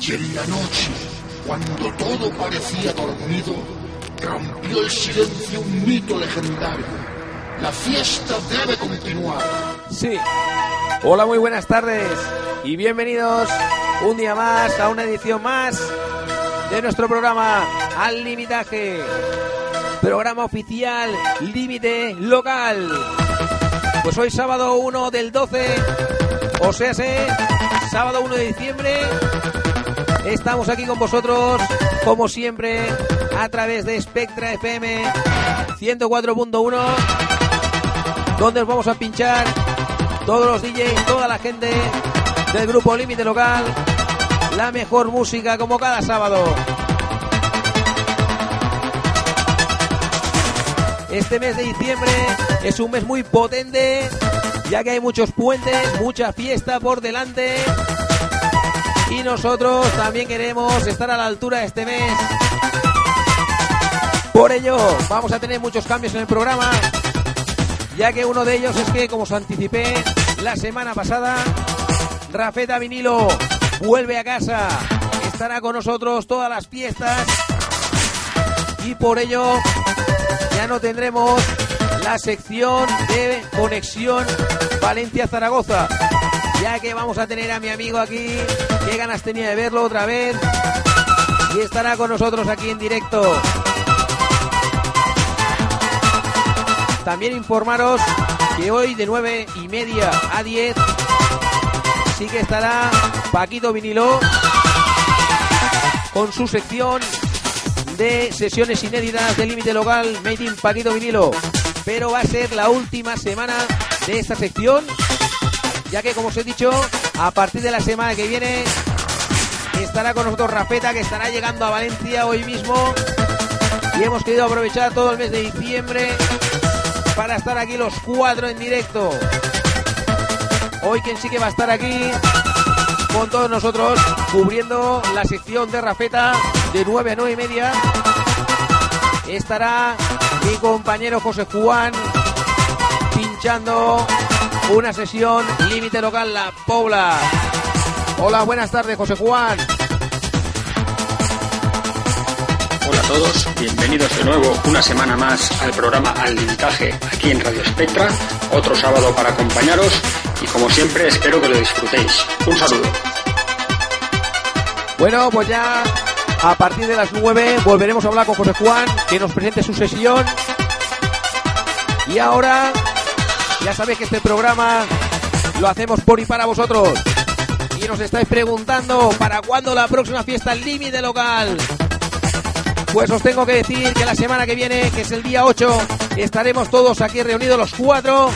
Y en la noche, cuando todo parecía dormido, rompió el silencio un mito legendario. La fiesta debe continuar. Sí. Hola, muy buenas tardes y bienvenidos un día más a una edición más de nuestro programa Al Limitaje. Programa oficial Límite Local. Pues hoy sábado 1 del 12, o sea, sé, sábado 1 de diciembre, estamos aquí con vosotros, como siempre, a través de Spectra FM 104.1, donde os vamos a pinchar todos los DJs, toda la gente del grupo Límite Local, la mejor música como cada sábado. Este mes de diciembre es un mes muy potente, ya que hay muchos puentes, mucha fiesta por delante. Y nosotros también queremos estar a la altura de este mes. Por ello, vamos a tener muchos cambios en el programa, ya que uno de ellos es que, como os anticipé la semana pasada, Rafeta Vinilo vuelve a casa, estará con nosotros todas las fiestas y por ello ya no tendremos la sección de conexión Valencia-Zaragoza, ya que vamos a tener a mi amigo aquí, qué ganas tenía de verlo otra vez, y estará con nosotros aquí en directo. También informaros que hoy de 9 y media a 10 sí que estará Paquito Vinilo con su sección de sesiones inéditas del límite local Made in Paquito Vinilo. Pero va a ser la última semana de esta sección, ya que como os he dicho, a partir de la semana que viene estará con nosotros Rafeta, que estará llegando a Valencia hoy mismo. Y hemos querido aprovechar todo el mes de diciembre para estar aquí los cuatro en directo. Hoy quien sí que va a estar aquí con todos nosotros cubriendo la sección de Rafeta de 9 a 9 y media. Estará mi compañero José Juan pinchando una sesión límite local La Pobla. Hola, buenas tardes José Juan. Hola a todos, bienvenidos de nuevo una semana más al programa Al Limitaje aquí en Radio Spectra, otro sábado para acompañaros y como siempre espero que lo disfrutéis. Un saludo. Bueno, pues ya a partir de las 9 volveremos a hablar con José Juan, que nos presente su sesión. Y ahora, ya sabéis que este programa lo hacemos por y para vosotros. Nos estáis preguntando, ¿para cuándo la próxima fiesta límite local? Pues os tengo que decir que la semana que viene, que es el día 8, estaremos todos aquí reunidos los cuatro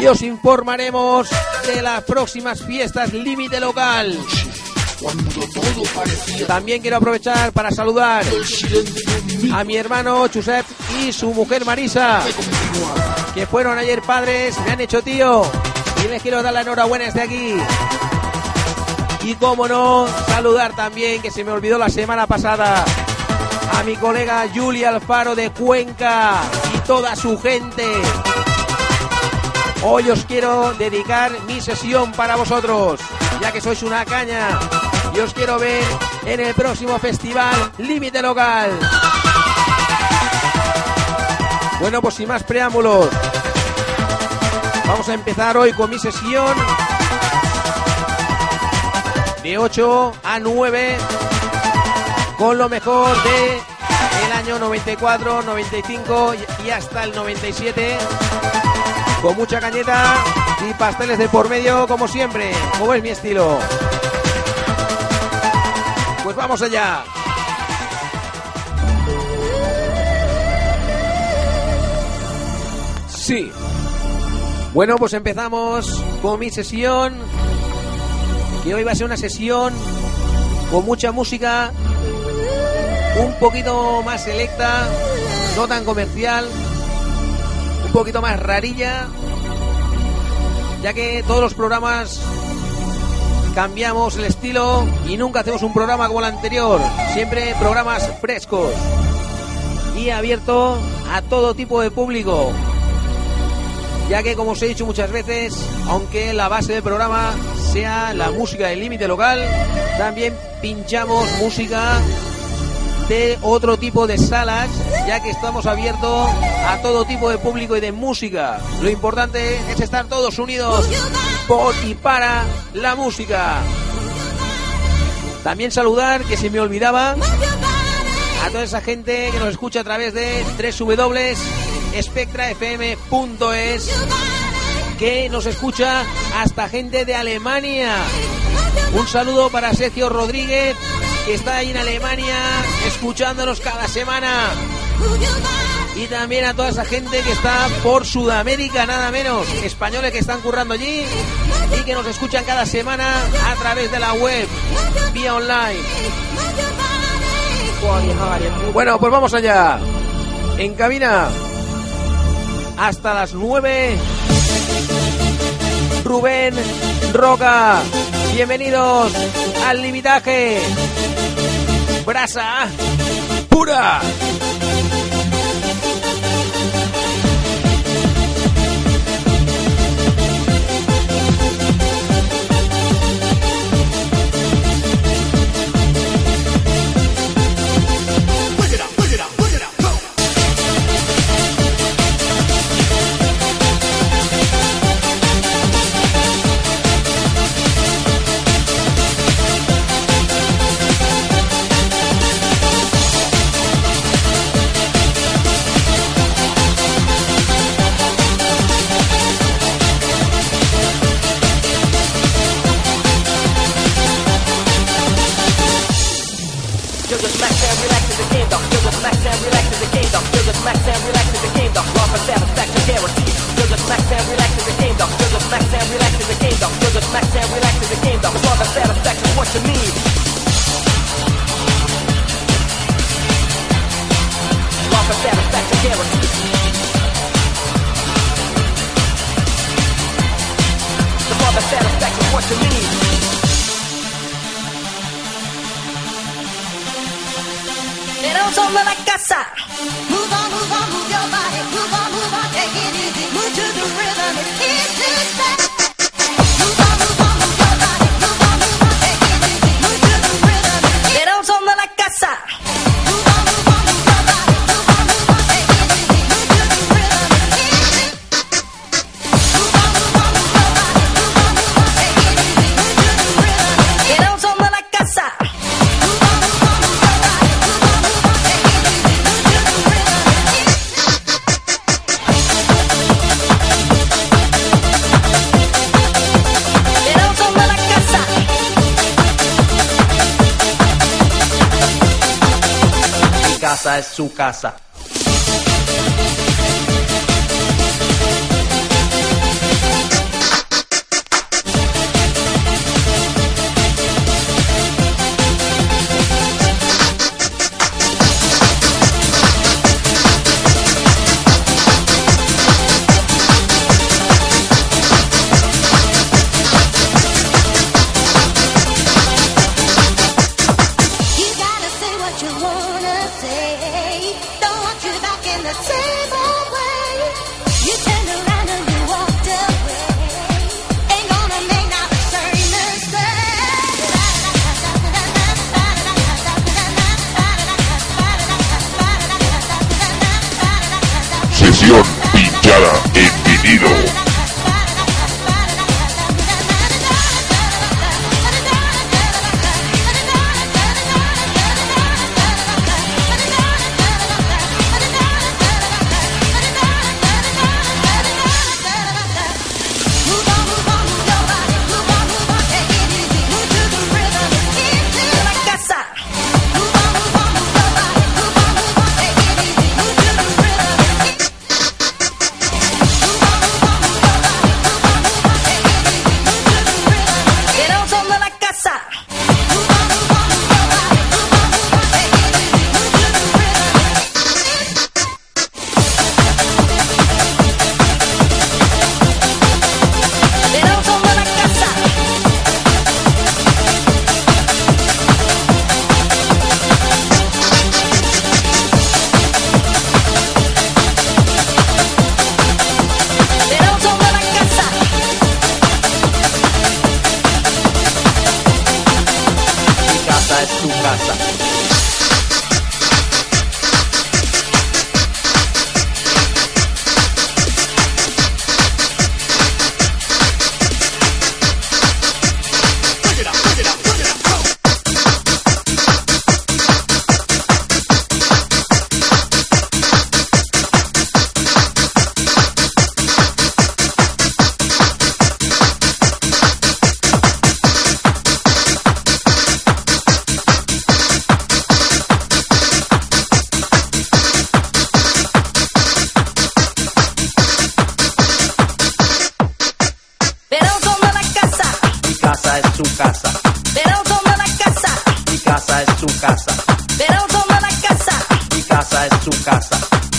y os informaremos de las próximas fiestas límite local. También quiero aprovechar para saludar a mi hermano Chusep y su mujer Marisa, que fueron ayer padres, me han hecho tío y les quiero dar la enhorabuena desde aquí. Y como no, saludar también, que se me olvidó la semana pasada, a mi colega Julia Alfaro de Cuenca y toda su gente. Hoy os quiero dedicar mi sesión para vosotros, ya que sois una caña. Y os quiero ver en el próximo festival Límite Local. Bueno, pues sin más preámbulos, vamos a empezar hoy con mi sesión de 8 a 9 con lo mejor de el año 94, 95 y hasta el 97 con mucha cañeta y pasteles de por medio como siempre, como es mi estilo. Pues vamos allá. Sí. Bueno, pues empezamos con mi sesión que hoy va a ser una sesión con mucha música, un poquito más selecta, no tan comercial, un poquito más rarilla, ya que todos los programas cambiamos el estilo y nunca hacemos un programa como el anterior, siempre programas frescos y abierto a todo tipo de público. Ya que como os he dicho muchas veces, aunque la base del programa sea la música del límite local, también pinchamos música de otro tipo de salas, ya que estamos abiertos a todo tipo de público y de música. Lo importante es estar todos unidos por y para la música. También saludar, que se me olvidaba, a toda esa gente que nos escucha a través de www.spectrafm.es, que nos escucha hasta gente de Alemania. Un saludo para Sergio Rodríguez, que está ahí en Alemania escuchándonos cada semana. Y también a toda esa gente que está por Sudamérica, nada menos. Españoles que están currando allí y que nos escuchan cada semana a través de la web, vía online. Bueno, pues vamos allá. En cabina. Hasta las 9. Rubén Roca. Bienvenidos al limitaje. Brasa pura. max and relax in the game, dog. Raw for satisfaction guaranteed. You're just and relax in the game, dog. You're just max and relax in the game, dog. You're just and relax in the game, dog. Raw for satisfaction, what you need. Raw for satisfaction guaranteed. sobre la casa. Move on, move on, move your body. Move on, move on, take it easy. Move to the rhythm. It's easy. Seguimos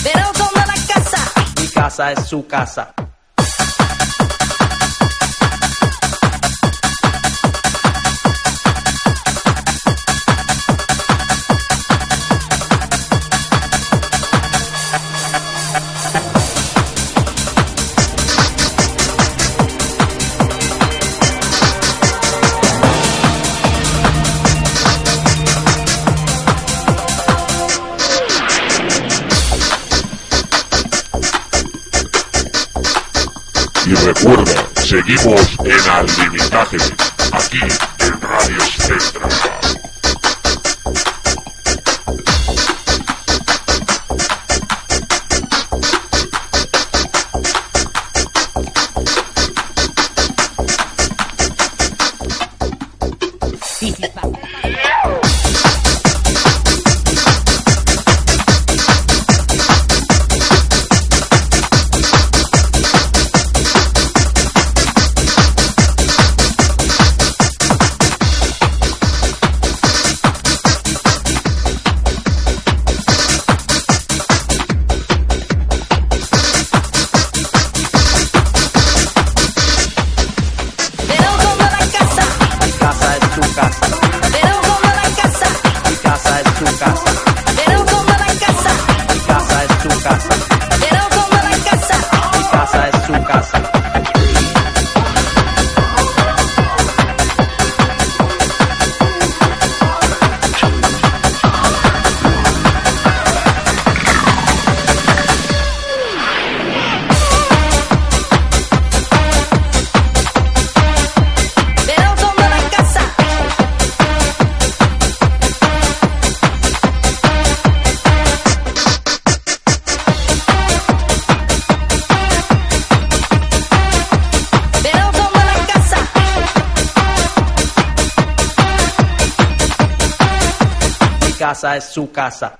Pero como la casa. Mi casa es su casa. recuerda, seguimos en Al Limitaje, aquí en Radio Spectra. casa es su casa.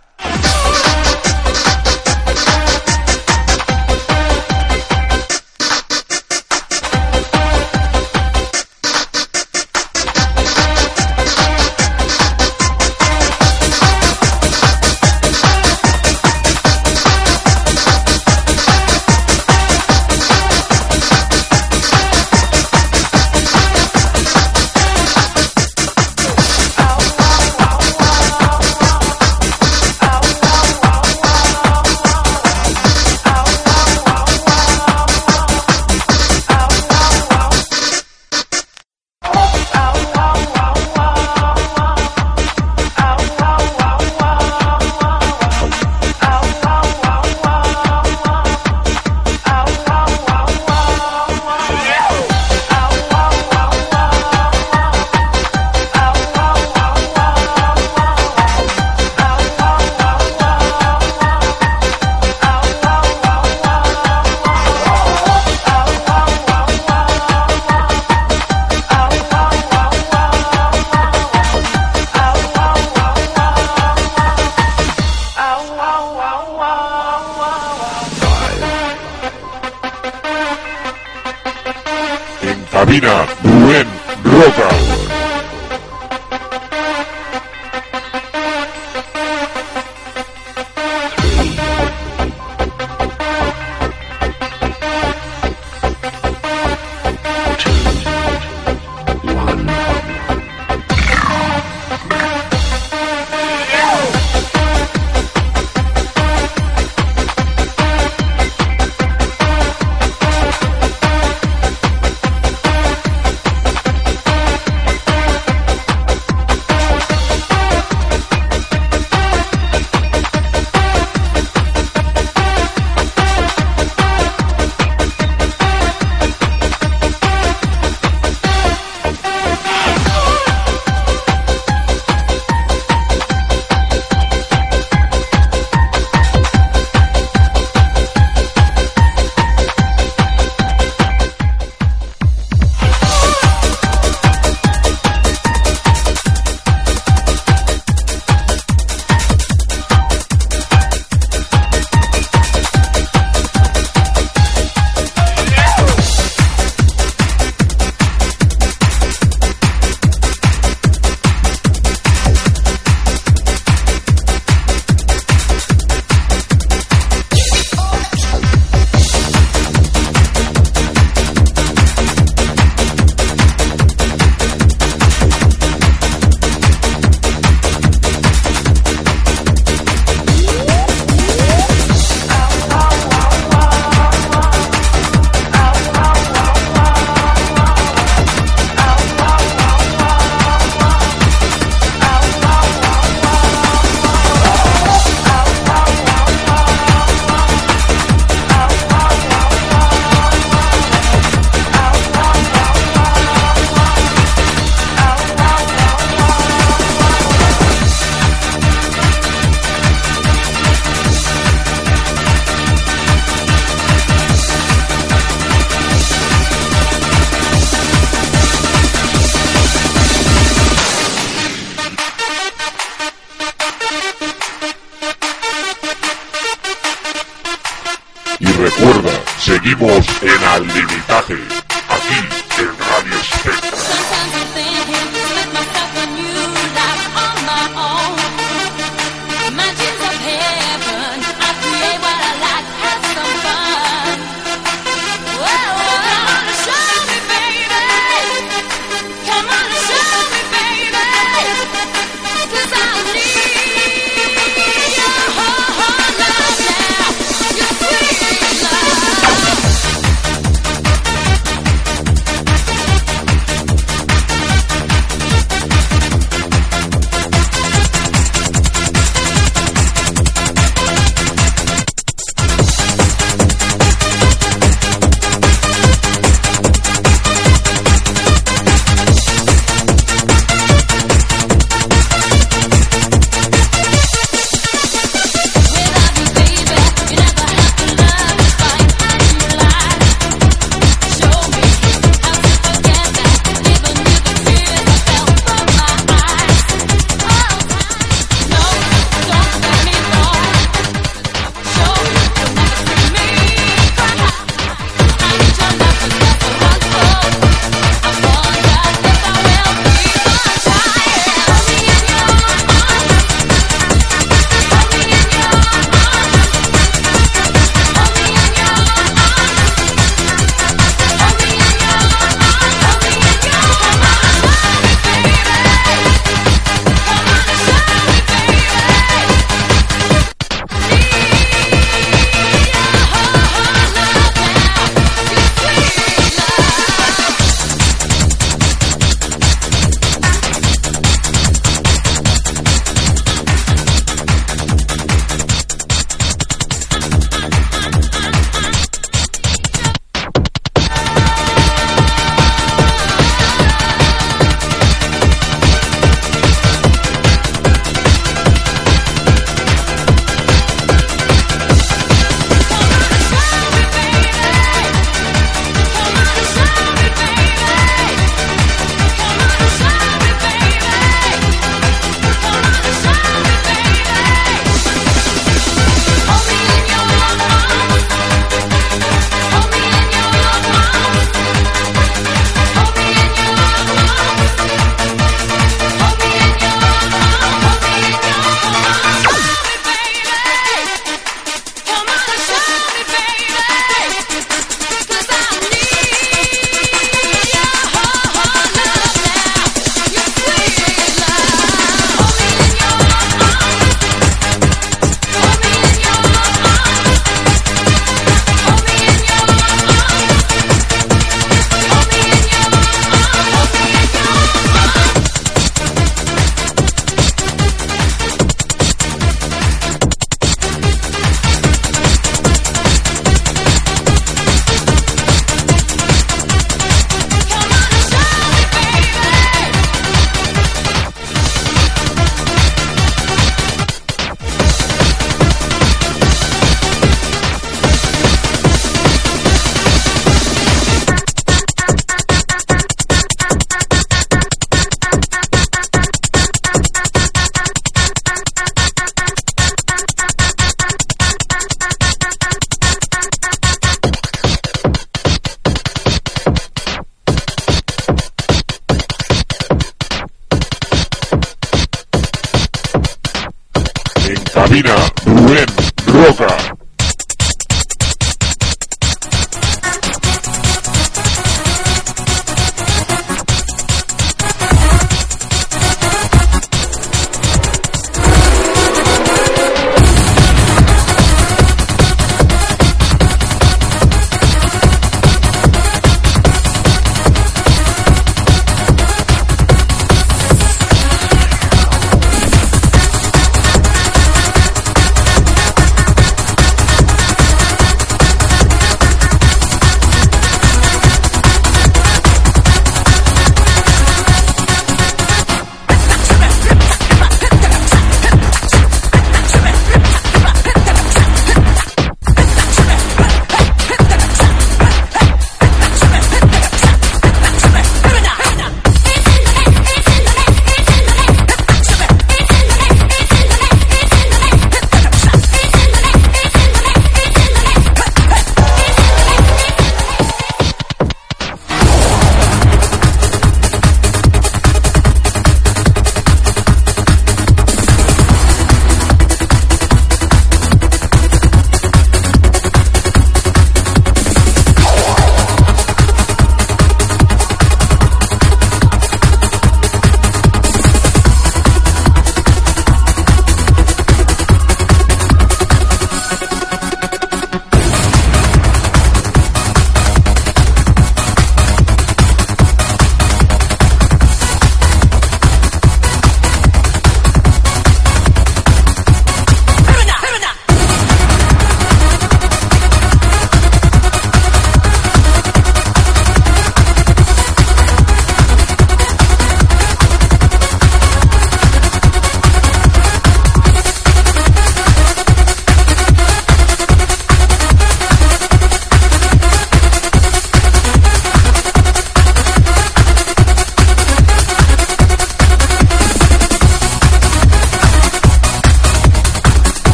En Al Limitaje,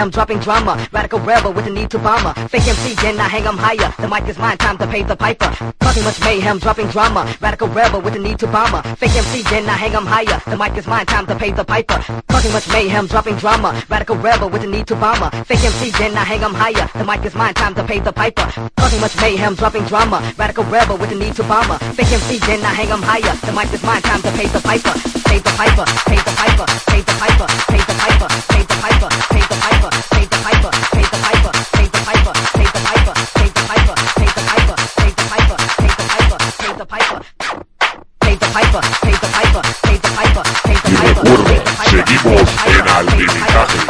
am dropping drama. Radical rebel with the need to bomber. Fake MC, then I hang 'em higher. The mic is mine, time to pay the piper. Talking much mayhem, dropping drama. Radical rebel with the need to bomber. Fake MC, then I hang 'em higher. The mic is mine, time to pay the piper. Talking much mayhem, dropping drama. Radical rebel with the need to bomber. Fake MC, then I hang 'em higher. The mic is mine, time to pay the piper. Causing much mayhem, dropping drama. Radical rebel with a need to bomber. Fake MC, then I hang 'em higher. The mic is mine, time to pay the piper. Pay the piper, pay the piper, pay the piper, pay the piper, pay the piper, pay the piper. al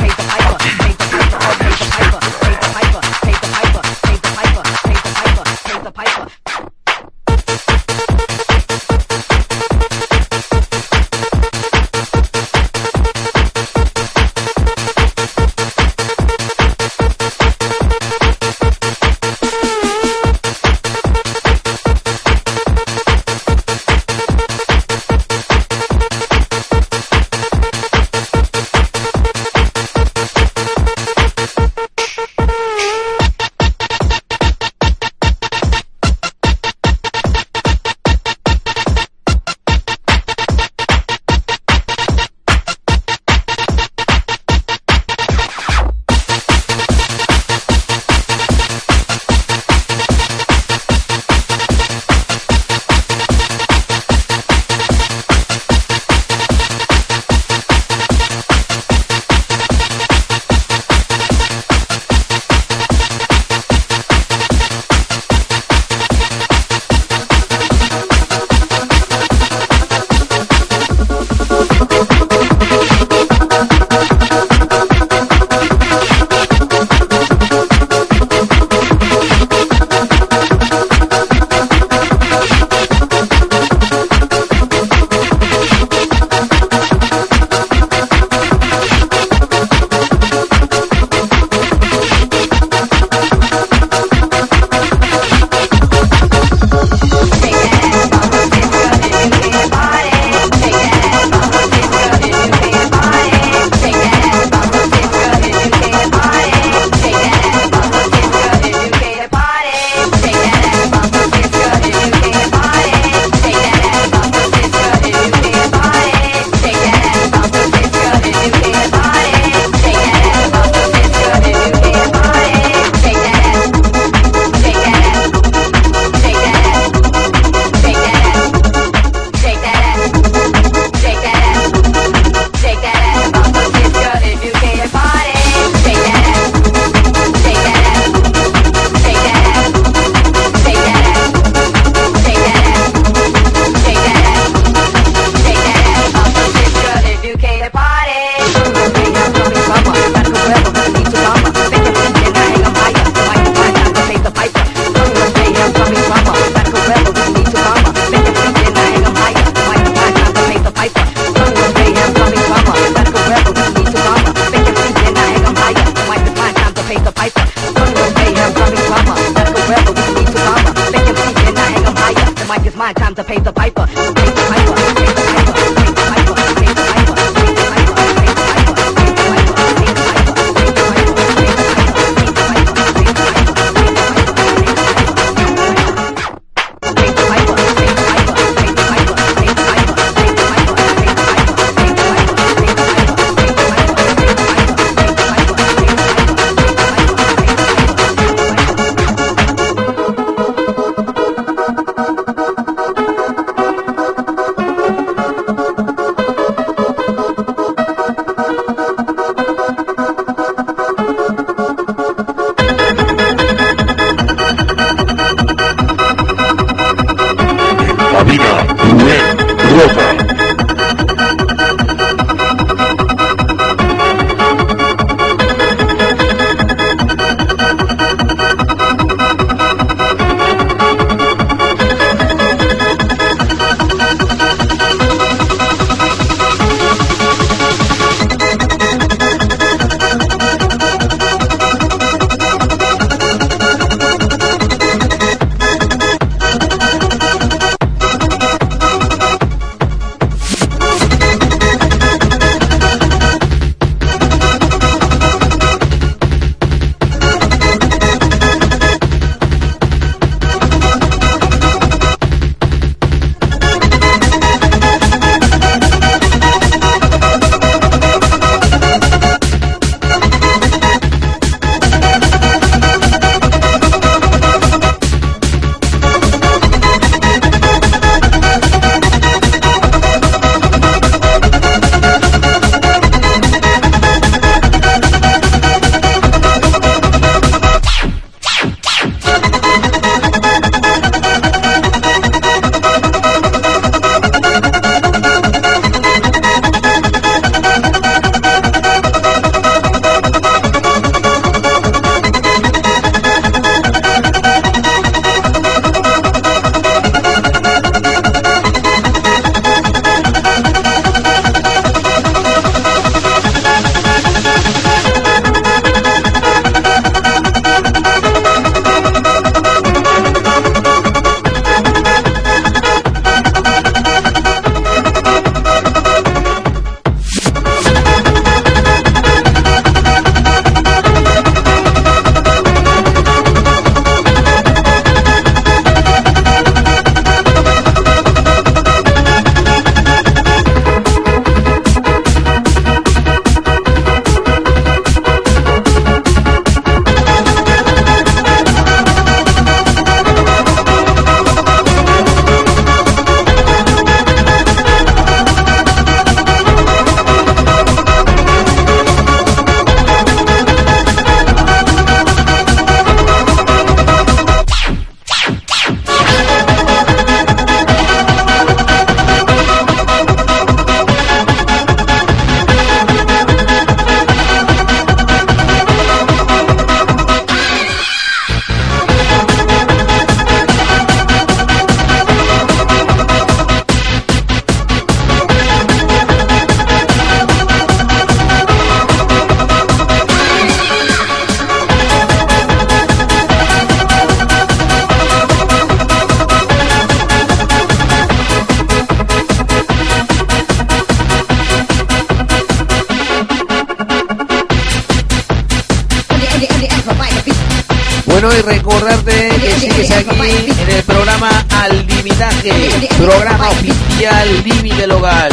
Programa oficial Límite Local.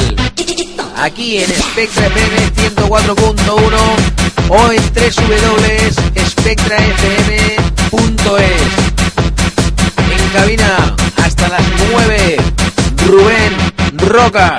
Aquí en Spectra FM 104.1 o en www.spectrafm.es. En cabina hasta las 9, Rubén Roca.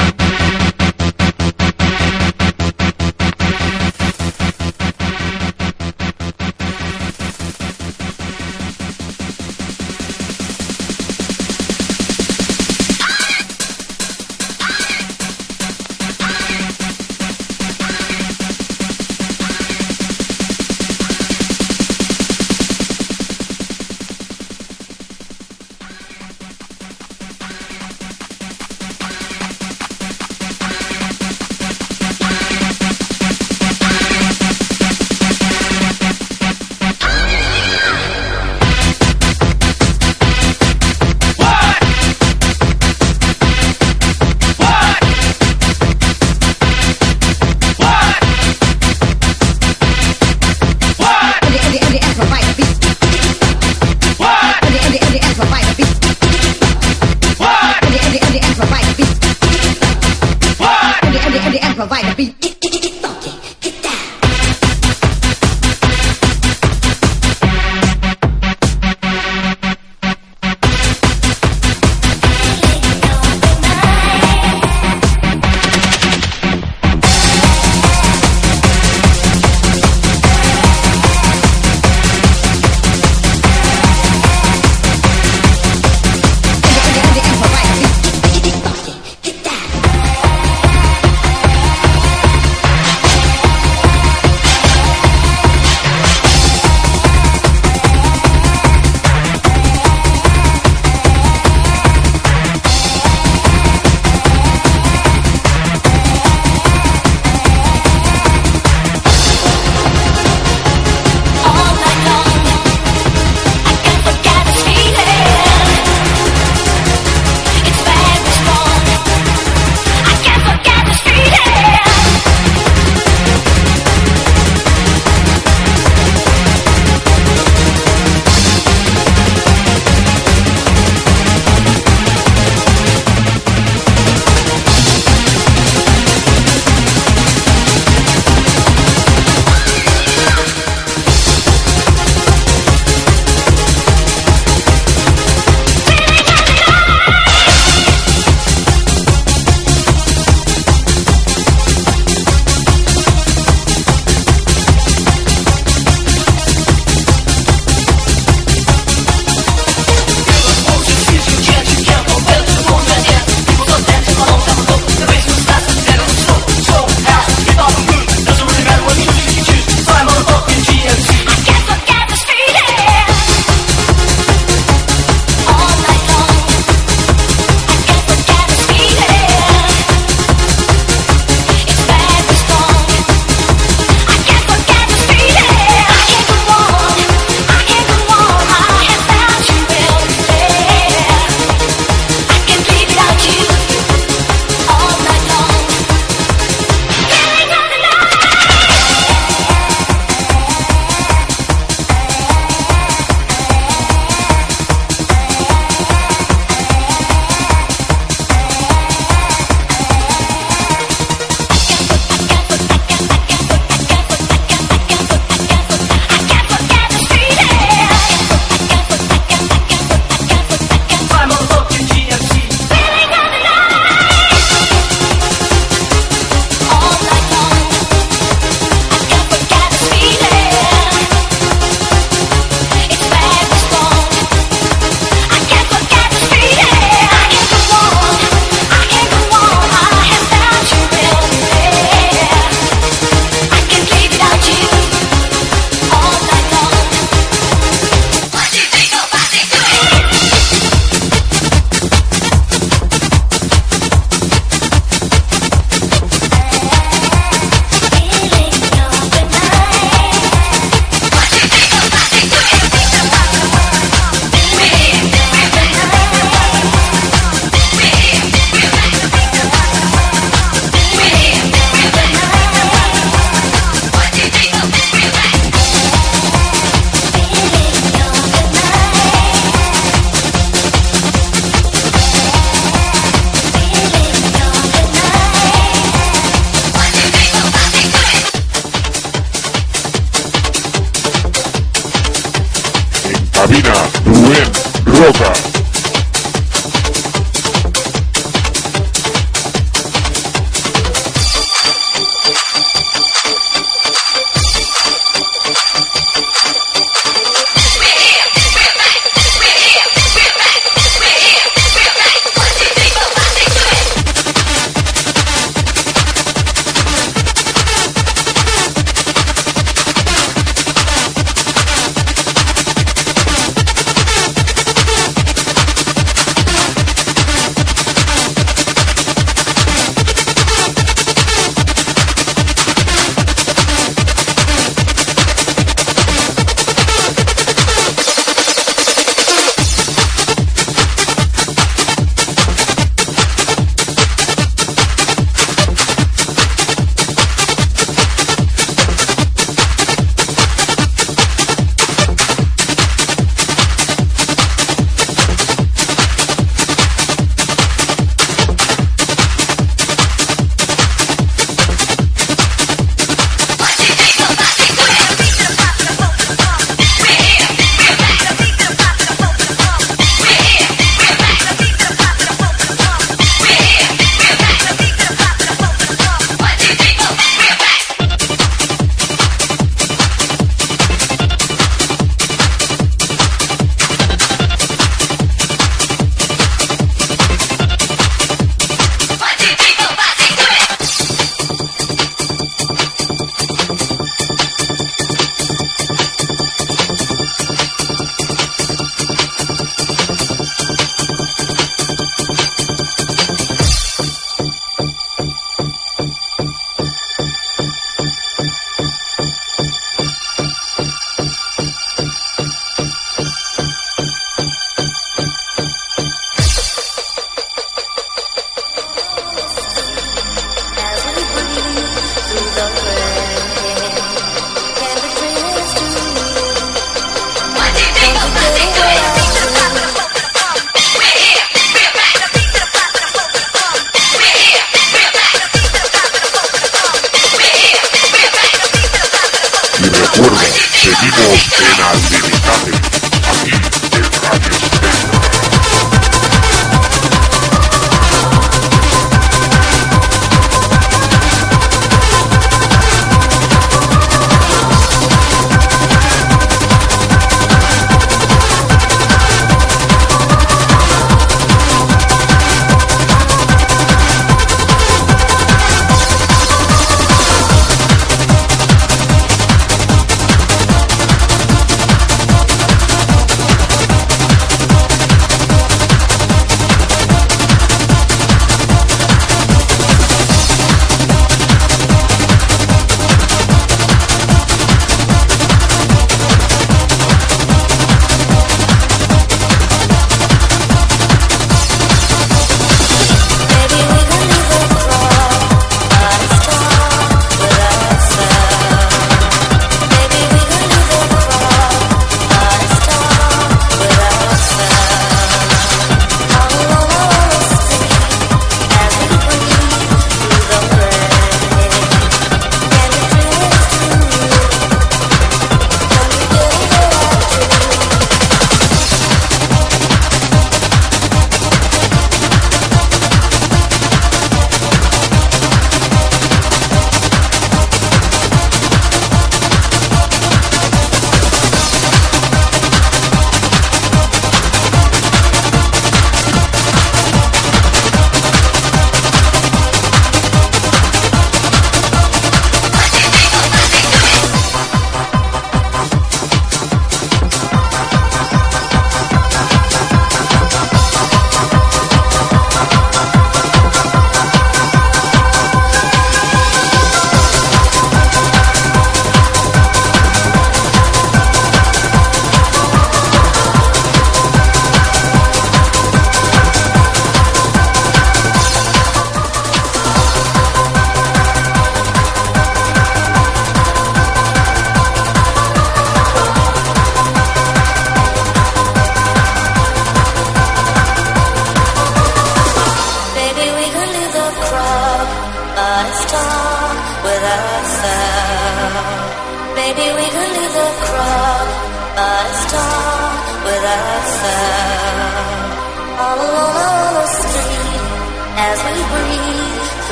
Seguimos en Al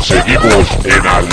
Seguimos en Al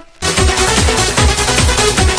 なるほど。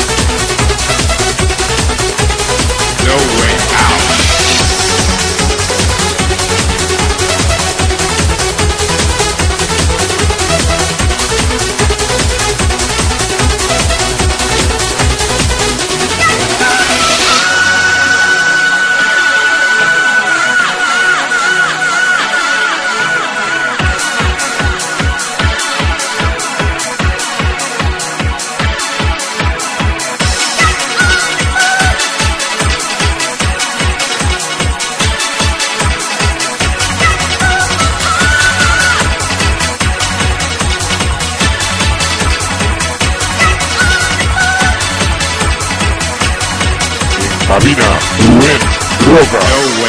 Rubén Roca. No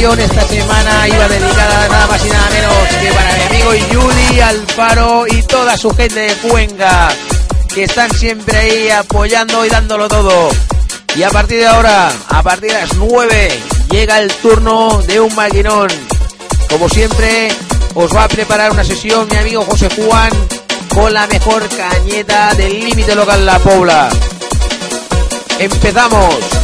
esta semana, iba dedicada nada más y nada menos que para mi amigo Yuli Alfaro y toda su gente de Cuenca, que están siempre ahí apoyando y dándolo todo. Y a partir de ahora, a partir de las 9, llega el turno de un maquinón. Como siempre, os va a preparar una sesión mi amigo José Juan con la mejor cañeta del límite local La Pobla. Empezamos.